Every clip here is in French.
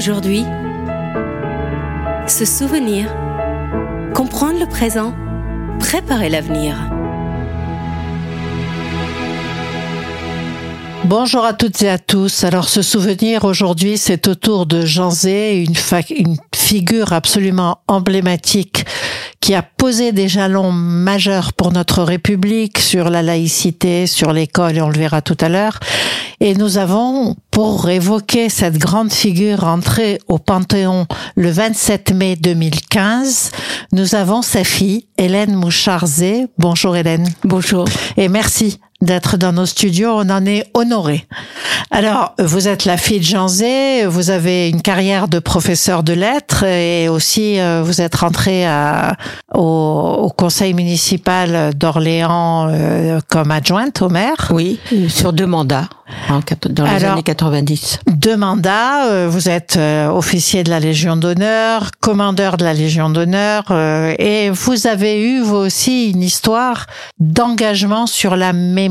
aujourd'hui. Se souvenir. Comprendre le présent. Préparer l'avenir. Bonjour à toutes et à tous. Alors ce souvenir aujourd'hui, c'est autour de Jean Zé, une, une figure absolument emblématique qui a posé des jalons majeurs pour notre République sur la laïcité, sur l'école, et on le verra tout à l'heure. Et nous avons, pour évoquer cette grande figure entrée au Panthéon le 27 mai 2015, nous avons sa fille, Hélène Moucharzé. Bonjour Hélène. Bonjour. Et merci d'être dans nos studios. On en est honoré. Alors, vous êtes la fille de Jean Zé, vous avez une carrière de professeur de lettres et aussi euh, vous êtes rentrée à, au, au, conseil municipal d'Orléans euh, comme adjointe au maire. Oui, sur deux mandats dans les années 90. Deux mandats, euh, vous êtes officier de la Légion d'honneur, commandeur de la Légion d'honneur et vous avez eu vous aussi une histoire d'engagement sur la mémoire.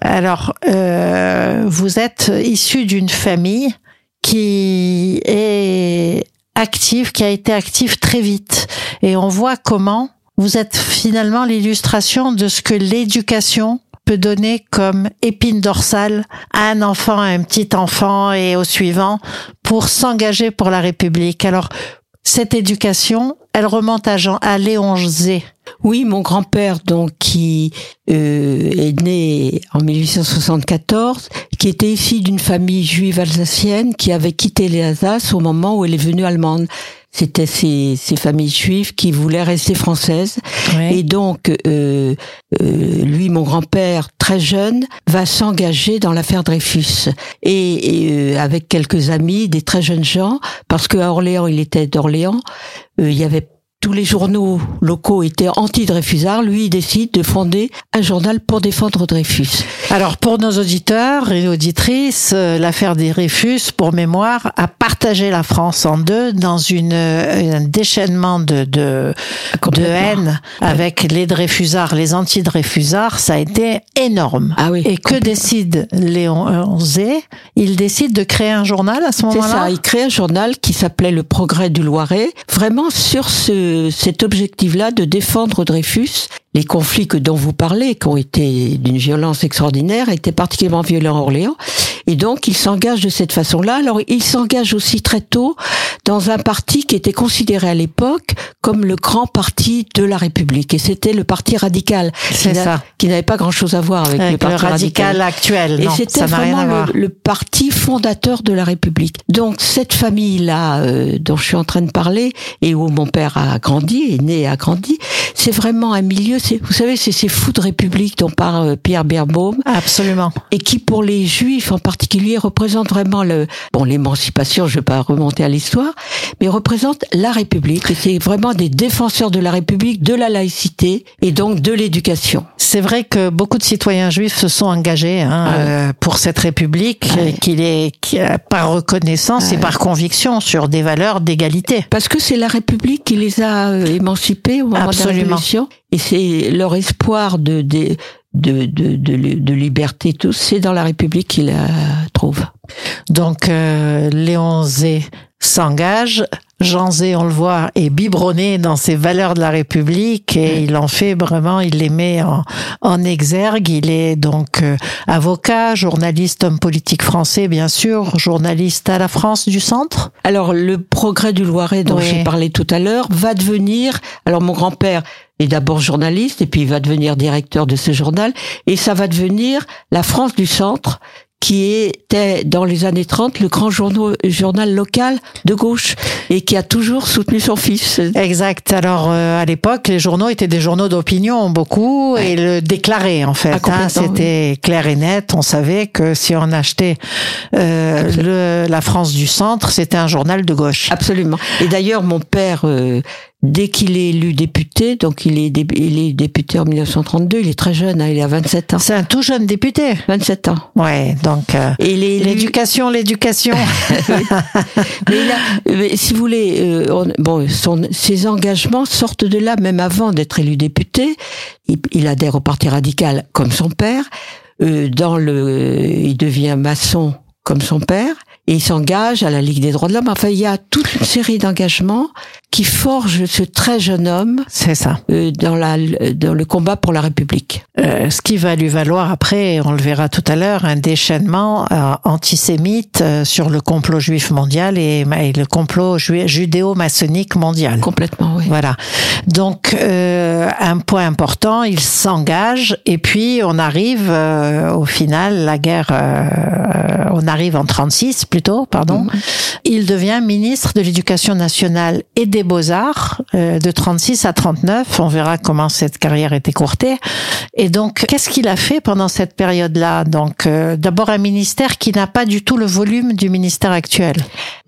Alors, vous êtes issu d'une famille qui est active, qui a été active très vite. Et on voit comment vous êtes finalement l'illustration de ce que l'éducation peut donner comme épine dorsale à un enfant, à un petit enfant et au suivant pour s'engager pour la République. Alors, cette éducation, elle remonte à Jean, à Léon Zé. Oui, mon grand-père, donc, qui euh, est né en 1874, qui était ici d'une famille juive alsacienne qui avait quitté les Alsaces au moment où elle est venue allemande. C'était ces, ces, familles juives qui voulaient rester françaises. Et donc, euh, euh, lui, mon grand-père, très jeune, va s'engager dans l'affaire Dreyfus. Et, et euh, avec quelques amis, des très jeunes gens, parce qu'à Orléans, il était d'Orléans, euh, il y avait tous les journaux locaux étaient anti-Dreyfusards, lui il décide de fonder un journal pour défendre Dreyfus. Alors pour nos auditeurs et auditrices, euh, l'affaire des Dreyfus, pour mémoire, a partagé la France en deux dans une, un déchaînement de, de, de haine avec les Dreyfusards, les anti-Dreyfusards, ça a été énorme. Ah oui, et que décide Léon Zé Il décide de créer un journal à ce moment-là? C'est ça, il crée un journal qui s'appelait Le Progrès du Loiret, vraiment sur ce cet objectif-là de défendre Dreyfus. Les conflits que dont vous parlez, qui ont été d'une violence extraordinaire, étaient particulièrement violents à Orléans. Et donc, il s'engage de cette façon-là. Alors, il s'engage aussi très tôt dans un parti qui était considéré à l'époque comme le grand parti de la République. Et c'était le parti radical. C'est ça. Qui n'avait pas grand-chose à voir avec, le parti radical, actuel. Et c'était vraiment le, le, parti fondateur de la République. Donc, cette famille-là, euh, dont je suis en train de parler, et où mon père a grandi, est né et a grandi, c'est vraiment un milieu, vous savez, c'est ces fous de République dont parle euh, Pierre Berbaum. Absolument. Et qui, pour les Juifs en particulier, représente vraiment le, bon, l'émancipation, je vais pas remonter à l'histoire, mais représente la République. Et c'est vraiment des défenseurs de la République, de la laïcité et donc de l'éducation. C'est vrai que beaucoup de citoyens juifs se sont engagés hein, Ah euh, pour cette République, Ah qu'il est par reconnaissance et par conviction sur des valeurs d'égalité. Parce que c'est la République qui les a euh, émancipés au moment de la Absolument. Révolution. Et c'est leur espoir de, de, de, de, de, liberté, tout, c'est dans la République qu'ils la trouvent. Donc euh, Léon Zé s'engage. Jean Zé, on le voit, est biberonné dans ses valeurs de la République et il en fait vraiment, il les met en, en exergue. Il est donc euh, avocat, journaliste, homme politique français, bien sûr, journaliste à la France du Centre. Alors, le progrès du Loiret dont Oui. j'ai parlé tout à l'heure va devenir, alors mon grand-père est d'abord journaliste et puis il va devenir directeur de ce journal et ça va devenir la France du Centre qui était dans les années 30 le grand journal, journal local de gauche et qui a toujours soutenu son fils. Exact. Alors euh, à l'époque, les journaux étaient des journaux d'opinion beaucoup et le déclaraient en fait. Ah, hein. C'était clair et net. On savait que si on achetait euh, le, la France du Centre, c'était un journal de gauche. Absolument. Et d'ailleurs, mon père, euh, dès qu'il est élu député, donc il est, dé- il est député en 1932, il est très jeune, hein, il a 27 ans. C'est un tout jeune député. 27 ans. Ouais, donc euh, Et il est élu- l'éducation, l'éducation. Mais mais si vous voulez, euh, on- bon, son, ses engagements sortent de là, même avant d'être élu député. Il, il adhère au Parti radical comme son père. Euh, dans le, il devient maçon comme son père. Et il s'engage à la Ligue des droits de l'homme. Enfin, il y a toute une série d'engagements qui forgent ce très jeune homme. C'est ça. Euh, dans la dans le combat pour la République. Euh, ce qui va lui valoir après, on le verra tout à l'heure, un déchaînement euh, antisémite euh, sur le complot juif mondial et, et le complot judéo-maçonnique mondial. Complètement, oui. Voilà. Donc euh, un point important, il s'engage et puis on arrive au final la guerre. on arrive en 36 plutôt, pardon. Mm -hmm. Il devient ministre de l'Éducation nationale et des Beaux-Arts de 36 à 39. On verra comment cette carrière est écourtée. Et donc, qu'est-ce qu'il a fait pendant cette période-là? Donc, euh, d'abord un ministère qui n'a pas du tout le volume du ministère actuel.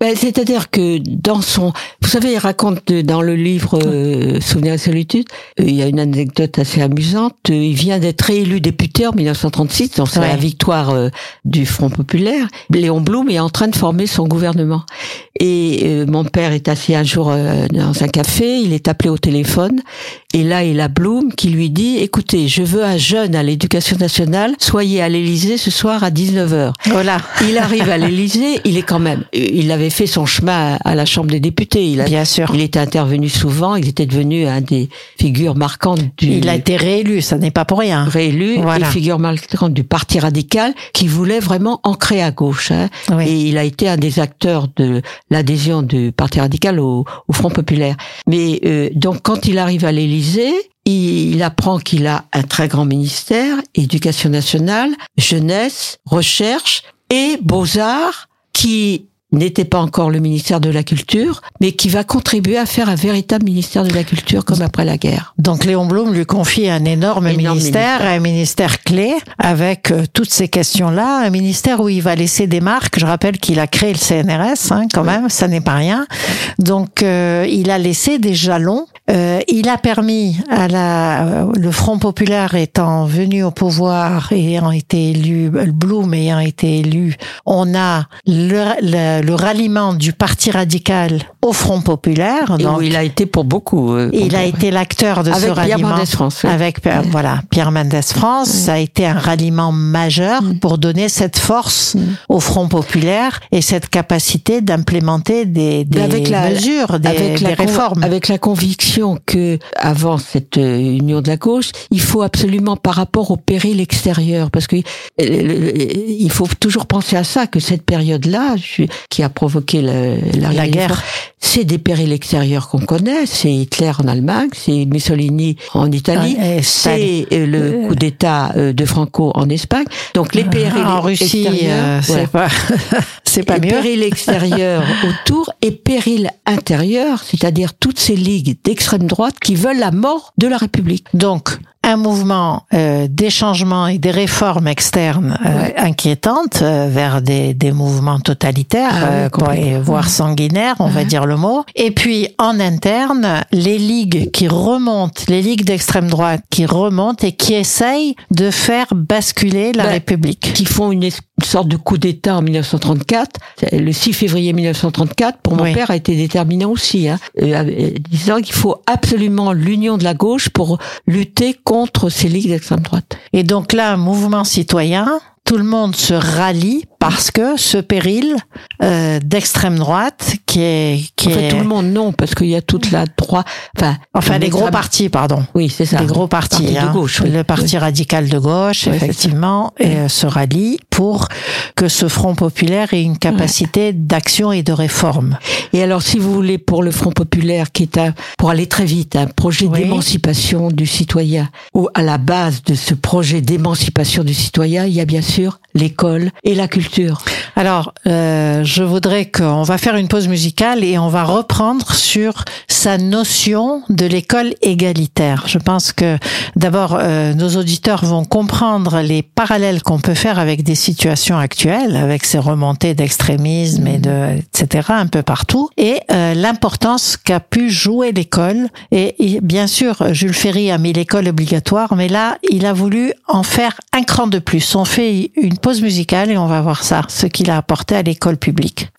Ben, C'est-à-dire que dans son, vous savez, il raconte dans le livre euh, Souvenirs et solitude, euh, il y a une anecdote assez amusante. il vient d'être réélu député en 1936, donc c'est ouais. la victoire euh, du Front populaire. Léon Blum est en train de former son gouvernement. Et euh, mon père est assis un jour dans un café, il est appelé au téléphone, et là il a Blum qui lui dit "Écoutez, je veux un jeune à l'éducation nationale, soyez à l'Élysée ce soir à 19h." Voilà. Il arrive à l'Élysée, il est quand même il avait fait son chemin à la Chambre des députés. Il a, Bien sûr. Il était intervenu souvent. Il était devenu un des figures marquantes du. Il a été réélu, ça n'est pas pour rien. Réélu voilà. et figure marquante du Parti radical qui voulait vraiment ancrer à gauche. Hein. Oui. Et il a été un des acteurs de l'adhésion du Parti radical au, au Front populaire. Mais euh, donc quand il arrive à l'Élysée, il apprend qu'il a un très grand ministère, éducation nationale, jeunesse, recherche et beaux-arts, qui n'était pas encore le ministère de la Culture, mais qui va contribuer à faire un véritable ministère de la Culture comme après la guerre. Donc Léon Blum lui confie un énorme, Énorme ministère, ministère. un ministère clé, avec euh, toutes ces questions-là, un ministère où il va laisser des marques. Je rappelle qu'il a créé le CNRS, hein, quand même, ça n'est pas rien. Donc euh, il a laissé des jalons. Euh, il a permis à la, euh, le Front populaire étant venu au pouvoir et ayant été élu, Blum ayant été élu, on a le, le, le ralliement du Parti radical au Front populaire. Et Donc, où il a été pour beaucoup. euh, il a été l'acteur de ce Avec Pierre ralliement Mendès France, oui. avec Pierre- voilà Pierre Mendès France. Ça a été un ralliement majeur pour donner cette force au Front populaire et cette capacité d'implémenter des, des Mais avec la- mesures, des, avec la des con- réformes. avec la conviction que avant cette euh, union de la gauche, il faut absolument par rapport au péril extérieur, parce que euh, euh, il faut toujours penser à ça que cette période-là, qui a provoqué le- la, La guerre. c'est des périls extérieurs qu'on connaît. C'est Hitler en Allemagne, c'est Mussolini en Italie, c'est euh, le coup d'État euh, de Franco en Espagne. Donc les périls en Russie, extérieurs, euh, c'est pas c'est pas Et mieux. Péril extérieur autour et péril intérieur, c'est-à-dire toutes ces ligues d'extrême droite qui veulent la mort de la République. Donc, un mouvement euh, des changements et des réformes externes euh, Ouais. inquiétantes euh, vers des, des mouvements totalitaires, Ah oui, euh, et complètement. voire sanguinaires, on va dire le mot. Et puis, en interne, les ligues qui remontent, les ligues d'extrême droite qui remontent et qui essayent de faire basculer la Ben, République. Qui font une, es- une sorte de coup d'État en 1934. C'est Le 6 février 1934, pour mon Oui. père, a été déterminant aussi, hein, euh, euh, disant qu'il faut absolument l'union de la gauche pour lutter contre ces ligues d'extrême droite. Et donc là, un mouvement citoyen, tout le monde se rallie parce que ce péril euh, d'extrême droite qui est qui En fait, est tout le monde, non, parce qu'il y a toute la droite, enfin, enfin les gros partis pardon Oui, c'est ça. les gros partis, Parti de hein. gauche, oui. le parti radical de gauche effectivement et, euh, se rallie pour que ce front populaire ait une capacité d'action et de réforme Et alors, si vous voulez, pour le Front populaire, qui est un, pour aller très vite, un projet d'émancipation du citoyen, où à la base de ce projet d'émancipation du citoyen, il y a bien sûr l'école et la culture. Alors, euh, je voudrais qu'on va faire une pause musicale et on va reprendre sur sa notion de l'école égalitaire. Je pense que d'abord, euh, nos auditeurs vont comprendre les parallèles qu'on peut faire avec des situations actuelles, avec ces remontées d'extrémisme et de etc. un peu partout, et euh, l'importance qu'a pu jouer l'école. Et, et bien sûr, Jules Ferry a mis l'école obligatoire, mais là, il a voulu en faire un cran de plus. On fait une pause musicale et on va voir ça, ce qu'il a apporté à l'école publique.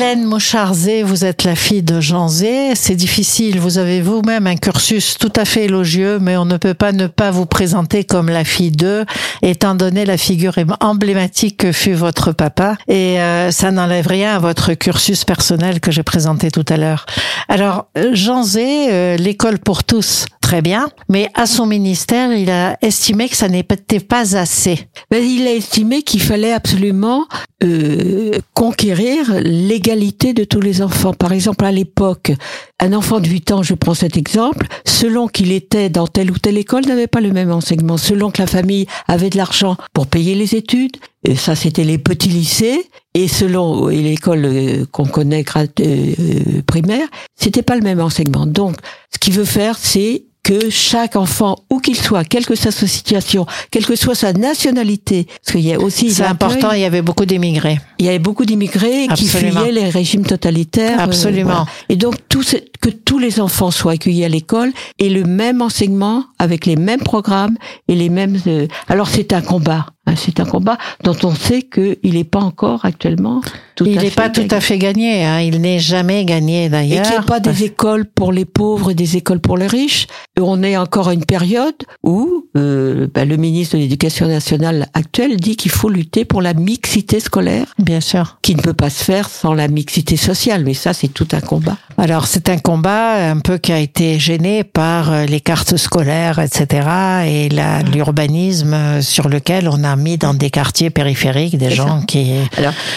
Hélène Mocharzé, vous êtes la fille de Jean Zé. C'est difficile. Vous avez vous-même un cursus tout à fait élogieux, mais on ne peut pas ne pas vous présenter comme la fille d'eux, étant donné la figure emblématique que fut votre papa. Et euh, ça n'enlève rien à votre cursus personnel que j'ai présenté tout à l'heure. Alors, Jean Zé, euh, l'école pour tous, très bien, mais à son ministère, il a estimé que ça n'était pas assez. Mais il a estimé qu'il fallait absolument euh, conquérir l'égalité de tous les enfants. Par exemple, à l'époque, un enfant de 8 ans, je prends cet exemple, selon qu'il était dans telle ou telle école, n'avait pas le même enseignement. Selon que la famille avait de l'argent pour payer les études, et ça c'était les petits lycées, et selon l'école euh, qu'on connaît euh, primaire, c'était pas le même enseignement. Donc, ce qu'il veut faire, c'est que chaque enfant, où qu'il soit, quelle que soit sa situation, quelle que soit sa nationalité, parce qu'il y a aussi... C'est important, il y avait beaucoup d'immigrés. Il y avait beaucoup d'immigrés qui fuyaient les régimes totalitaires. Euh, Absolument. Et donc, tout que tous les enfants soient accueillis à l'école et le même enseignement, avec les mêmes programmes et les mêmes... Euh, alors, c'est un combat. Hein, c'est un combat dont on sait qu'il n'est pas encore actuellement tout il n'est pas tout à fait gagné. Hein. Il n'est jamais gagné d'ailleurs. Et qu'il n'y ait pas des écoles pour les pauvres et des écoles pour les riches. On est encore à une période où euh, bah, le ministre de l'Éducation nationale actuel dit qu'il faut lutter pour la mixité scolaire. Bien sûr. Qui ne peut pas se faire sans la mixité sociale. Mais ça, c'est tout un combat. Alors c'est un combat un peu qui a été gêné par euh, les cartes scolaires, etc. et l'urbanisme sur lequel on a mis dans des quartiers périphériques des gens qui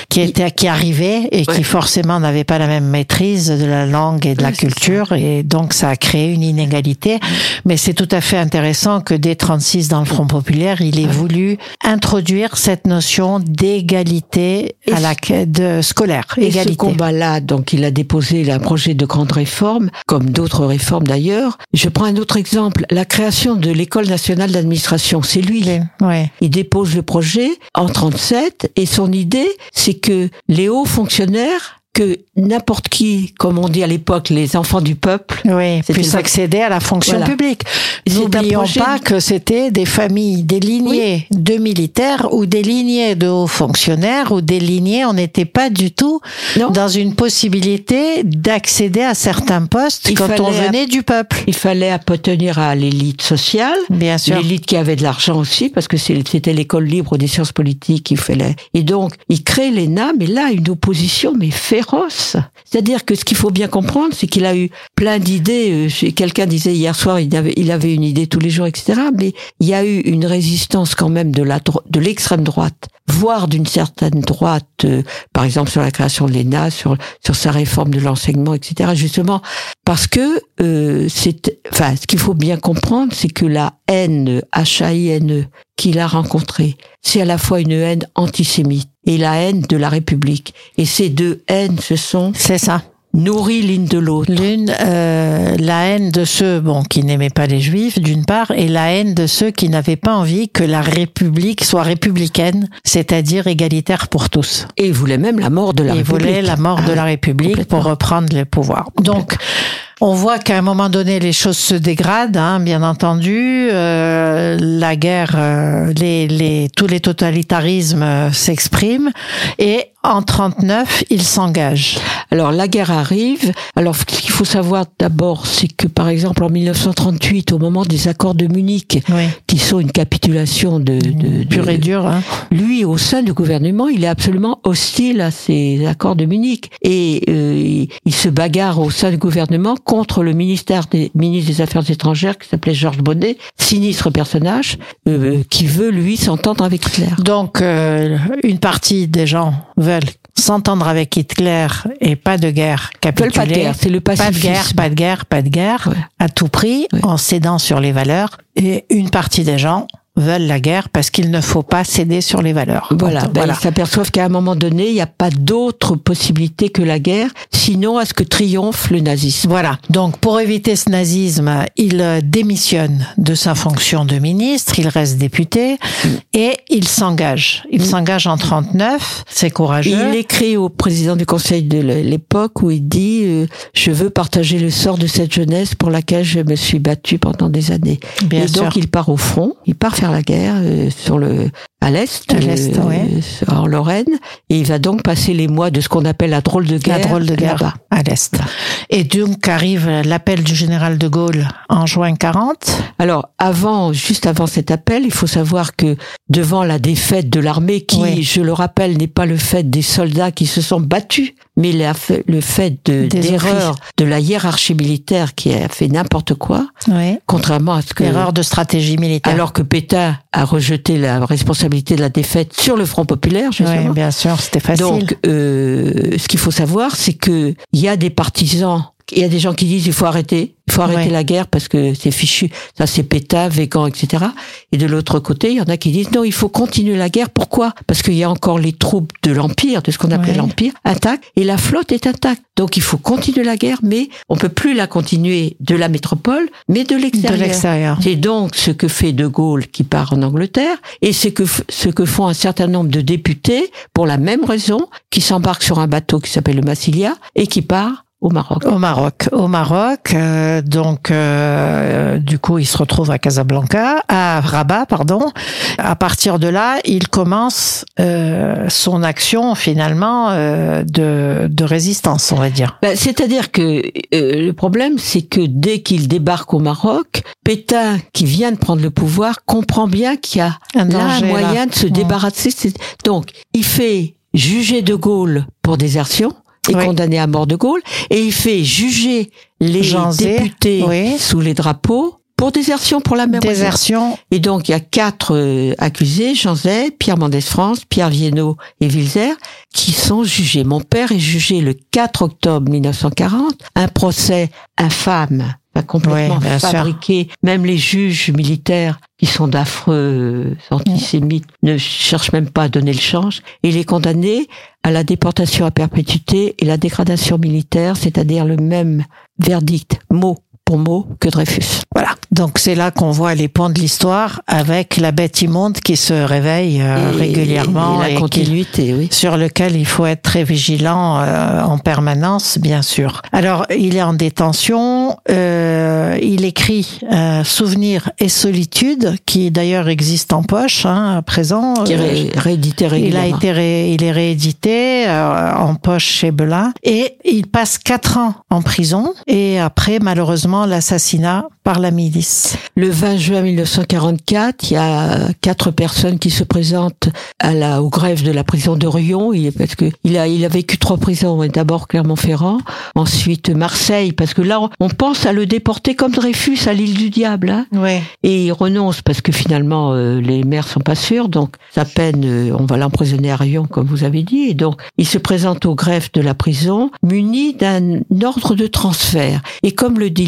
qui étaient qui arrivaient et qui forcément n'avaient pas la même maîtrise de la langue et de la culture et donc ça a créé une inégalité. Mais c'est tout à fait intéressant que dès 36 dans le Front populaire, il ait voulu introduire cette notion d'égalité à la de scolaire. Et ce combat-là, donc il a déposé un projet de grande réforme, comme d'autres réformes d'ailleurs. Je prends un autre exemple, la création de l'école nationale d'administration. C'est lui. Ouais. Il dépose le projet en 37 et son idée, c'est que les hauts fonctionnaires que n'importe qui, comme on dit à l'époque, les enfants du peuple, oui, puissent accéder à la fonction publique. N'oublions pas que c'était des familles, des lignées de militaires ou des lignées de hauts fonctionnaires ou des lignées, on n'était pas du tout dans une possibilité d'accéder à certains postes quand on venait du peuple. Il fallait appartenir à l'élite sociale, bien sûr, l'élite qui avait de l'argent aussi, parce que c'était l'école libre des sciences politiques qu'il fallait. Et donc, il crée l'ENA, mais là, une opposition, mais fait c'est-à-dire que ce qu'il faut bien comprendre, c'est qu'il a eu plein d'idées. Euh, quelqu'un disait hier soir, il avait, une idée tous les jours, etc. Mais il y a eu une résistance quand même de l'extrême droite, voire d'une certaine droite, euh, par exemple sur la création de l'ENA, sur sa réforme de l'enseignement, etc. Justement parce que euh, ce qu'il faut bien comprendre, c'est que la haine, H-A-I-N-E, qu'il a rencontrée, c'est à la fois une haine antisémite et la haine de la République. Et ces deux haines, ce sont... C'est ça nourrit l'une de l'autre. L'une, euh, la haine de ceux bon qui n'aimaient pas les Juifs, d'une part, et la haine de ceux qui n'avaient pas envie que la République soit républicaine, c'est-à-dire égalitaire pour tous. Et ils voulaient même la mort de la République. Ils voulaient la mort de la République pour reprendre le pouvoir. Donc on voit qu'à un moment donné, les choses se dégradent, hein, bien entendu. Euh, la guerre, euh, les, tous les totalitarismes euh, s'expriment et en 39, il s'engage. Alors la guerre arrive. Alors ce qu'il faut savoir d'abord, c'est que par exemple en 1938, au moment des accords de Munich, qui sont une capitulation de, de, pure et dure, hein. lui au sein du gouvernement, il est absolument hostile à ces accords de Munich et euh, il se bagarre au sein du gouvernement contre le ministère des ministres des Affaires étrangères qui s'appelait Georges Bonnet, sinistre personnage, euh, qui veut lui s'entendre avec Hitler. Donc euh, une partie des gens veulent s'entendre avec Hitler et pas de guerre, capituler. Pas de guerre, c'est le Pas de guerre, pas de guerre, pas de guerre, à tout prix, en cédant sur les valeurs. Et une partie des gens veulent la guerre parce qu'il ne faut pas céder sur les valeurs. Voilà, ben, ils s'aperçoivent qu'à un moment donné, il n'y a pas d'autre possibilité que la guerre, sinon à ce que triomphe le nazisme. Voilà. Donc pour éviter ce nazisme, il euh, démissionne de sa fonction de ministre, il reste député et il s'engage. Il mm. s'engage en 39, c'est courageux. Il écrit au président du conseil de l'époque où il dit euh, je veux partager le sort de cette jeunesse pour laquelle je me suis battu pendant des années. Bien et donc il part au front, il part faire la guerre euh, sur le à l'est, À l'est, ouais. en Lorraine, et il va donc passer les mois de ce qu'on appelle la drôle de guerre. La drôle de guerre à l'Est. Et donc arrive l'appel du général de Gaulle en juin 40. Alors, avant, juste avant cet appel, il faut savoir que devant la défaite de l'armée, qui, Oui. je le rappelle, n'est pas le fait des soldats qui se sont battus, mais la le fait de- Des d'erreurs de la hiérarchie militaire qui a fait n'importe quoi, Oui. contrairement à ce que... Erreur de stratégie militaire. Alors que Pétain a rejeté la responsabilité de la défaite sur le Front populaire, oui, bien sûr, c'était facile. Donc, euh, ce qu'il faut savoir, c'est que il y a des partisans, il y a des gens qui disent il faut arrêter, il faut arrêter Ouais. la guerre parce que c'est fichu, ça c'est Pétain, Végan, etc. Et de l'autre côté, il y en a qui disent non, il faut continuer la guerre. Pourquoi? Parce qu'il y a encore les troupes de l'empire, de ce qu'on appelait Ouais. l'empire, intactes, et la flotte est intacte. Donc il faut continuer la guerre, mais on peut plus la continuer de la métropole, mais de de l'extérieur. C'est donc ce que fait De Gaulle qui part en Angleterre et c'est que ce que font un certain nombre de députés pour la même raison qui s'embarquent sur un bateau qui s'appelle le Massilia et qui part au Maroc. Au Maroc, au Maroc, euh, donc euh, du coup il se retrouve à Casablanca, à Rabat, pardon. À partir de là, il commence euh, son action finalement euh, de, de résistance, on va dire. Ben, C'est-à-dire que euh, le problème, c'est que dès qu'il débarque au Maroc, Pétain, qui vient de prendre le pouvoir, comprend bien qu'il y a Un là moyen là. de se débarrasser. Donc, il fait juger De Gaulle pour désertion Oui. condamné à mort De Gaulle, et il fait juger les Jean députés oui. sous les drapeaux pour désertion pour la même raison. Désertion, Et donc, il y a quatre euh, accusés, Jean Zay, Pierre Mendès France, Pierre Viennot et Wilzer, qui sont jugés. Mon père est jugé le 4 octobre 1940. Un procès infâme, complètement sûr. fabriqué. Même les juges militaires, qui sont d'affreux antisémites, ne cherchent même pas à donner le change. Et il est condamné à la déportation à perpétuité et la dégradation militaire, c'est-à-dire le même verdict, mot pour mot, que Dreyfus. voilà. Donc c'est là qu'on voit les ponts de l'histoire avec la bête immonde qui se réveille euh, Et- régulièrement et la et qui- continuité, oui. sur lequel il faut être très vigilant euh, en permanence, bien sûr. Alors, il est en détention, euh, il écrit euh, Souvenirs et solitude, qui d'ailleurs existe en poche hein, à présent. qui est ré- réédité il a régulièrement. été ré- il est réédité en poche chez Belin et il passe quatre ans en prison et après malheureusement l'assassinat par la milice. Le 20 juin 1944, il y a quatre personnes qui se présentent à la, au greffe de la prison de Rion, il, parce que il a, il a vécu trois prisons, d'abord Clermont-Ferrand, ensuite Marseille, parce que là, on, pense à le déporter comme Dreyfus à l'île du diable, hein, et il renonce parce que finalement, euh, les maires sont pas sûrs, donc sa peine, euh, on va l'emprisonner à Rion, comme vous avez dit, et donc il se présente au greffe de la prison, muni d'un ordre de transfert. Et comme le dit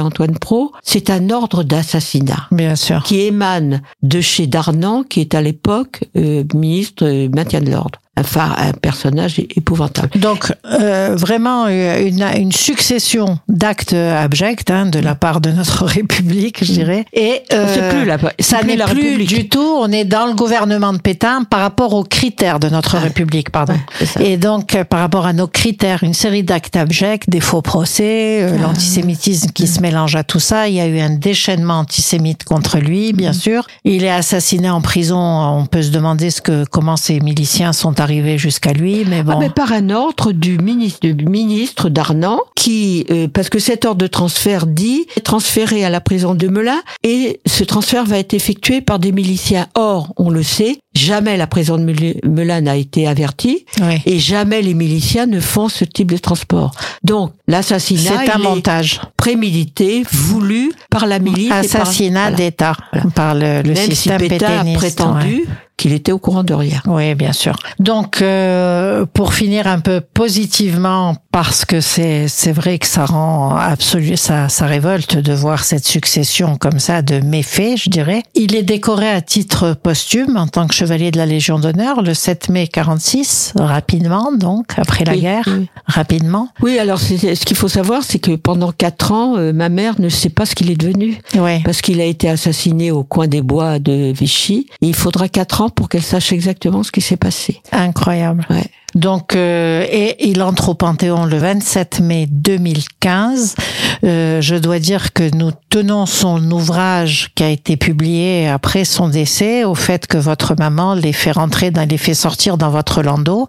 Antoine Pro, c'est un ordre d'assassinat Bien sûr. qui émane de chez Darnan, qui est à l'époque euh, ministre euh, maintien de l'ordre. Enfin, un personnage épouvantable. Donc euh, vraiment euh, une, une succession d'actes abjects hein, de la part de notre République, je dirais. Et euh, plus la, ça n'est plus du tout. On est dans le gouvernement de Pétain par rapport aux critères de notre Ouais. République, pardon. Ouais. Et donc euh, par rapport à nos critères, une série d'actes abjects, des faux procès, euh, Ah. l'antisémitisme qui se mélange à tout ça. Il y a eu un déchaînement antisémite contre lui, bien Mm. sûr. Il est assassiné en prison. On peut se demander ce que comment ces miliciens sont arrivés jusqu'à lui, mais bon. Ah, mais par un ordre du ministre, du ministre Darnan, qui, euh, parce que cet ordre de transfert dit, est transféré à la prison de Melun, et ce transfert va être effectué par des miliciens. Or, on le sait, jamais la prison de Mel- Melun n'a été avertie, Oui. et jamais les miliciens ne font ce type de transport. Donc, l'assassinat, C'est un montage. prémédité, voulu par la milice. par- Assassinat d'État Voilà. par le, le Même si système Pétain a pétainiste, prétendu ouais. Qu'il était au courant de rien. Oui, bien sûr. Donc, euh, pour finir un peu positivement, parce que c'est c'est vrai que ça rend absolu, ça ça révolte de voir cette succession comme ça de méfaits, je dirais. Il est décoré à titre posthume en tant que chevalier de la Légion d'honneur le 7 mai 46, rapidement donc après la Oui, guerre, oui. rapidement. Oui, alors ce qu'il faut savoir, c'est que pendant quatre ans, euh, ma mère ne sait pas ce qu'il est devenu. Ouais. Parce qu'il a été assassiné au coin des bois de Vichy. Et il faudra quatre ans pour qu'elle sache exactement ce qui s'est passé. Incroyable. Ouais. Donc, euh, et il entre au Panthéon le 27 mai 2015. Euh, je dois dire que nous tenons son ouvrage qui a été publié après son décès au fait que votre maman les fait rentrer, dans, les fait sortir dans votre landau.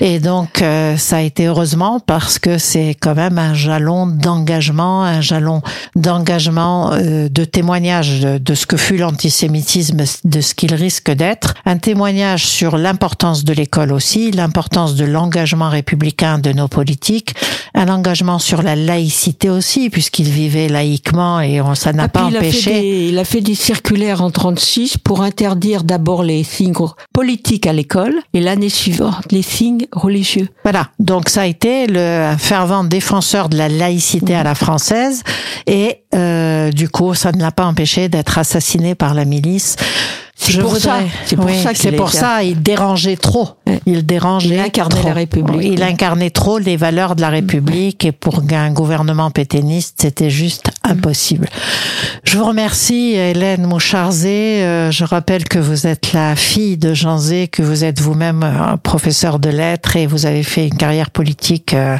Et donc, euh, ça a été heureusement parce que c'est quand même un jalon d'engagement, un jalon d'engagement, euh, de témoignage de, de ce que fut l'antisémitisme, de ce qu'il risque d'être, un témoignage sur l'importance de l'école aussi, l'importance de l'engagement républicain de nos politiques, un engagement sur la laïcité aussi, puisqu'il vivait laïquement et on, ça n'a Ah, pas il a empêché. des- il a fait des circulaires en 36 pour interdire d'abord les signes politiques à l'école et l'année suivante les signes religieux. Voilà. Donc ça a été le fervent défenseur de la laïcité à la française et euh, du coup ça ne l'a pas empêché d'être assassiné par la milice. C'est pour ça. voudrais- C'est pour oui, ça qu'il c'est pour ça. Il dérangeait trop. Il dérangeait. Il incarnait trop. la République. Il incarnait trop les valeurs de la République et pour un gouvernement pétainiste, c'était juste impossible. Je vous remercie, Hélène Moucharzé. Euh, je rappelle que vous êtes la fille de Jean Zé, que vous êtes vous-même professeur de lettres et vous avez fait une carrière politique euh,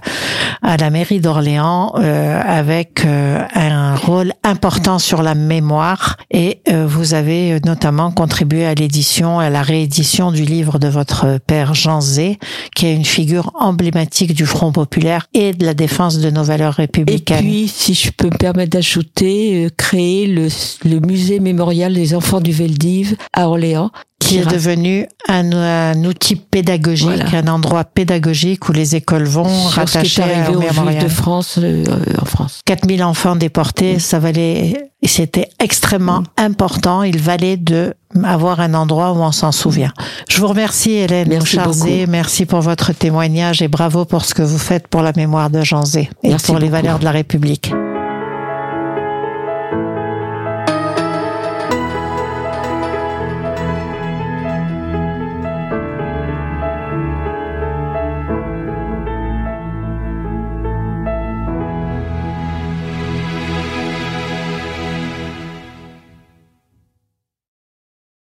à la mairie d'Orléans euh, avec un rôle important sur la mémoire et vous avez notamment contribué à l'édition, à la réédition du livre de votre père Jean Zé, qui est une figure emblématique du Front populaire et de la défense de nos valeurs Et républicaines. puis, si je peux me permettre d'ajouter, euh, créer le, le musée mémorial des enfants du Veldiv à Orléans. Qui est devenu un, un outil pédagogique, Voilà. un endroit pédagogique où les écoles vont sur ce qui rattacher est arrivé au aux Juifs mémorial. de France euh, en France. 4000 enfants déportés, ça valait, et c'était extrêmement important. Il valait de avoir un endroit où on s'en souvient. Je vous remercie, Hélène Merci Moucharzé. Merci pour votre témoignage et bravo pour ce que vous faites pour la mémoire de Jean Zé et Merci pour les valeurs de la République.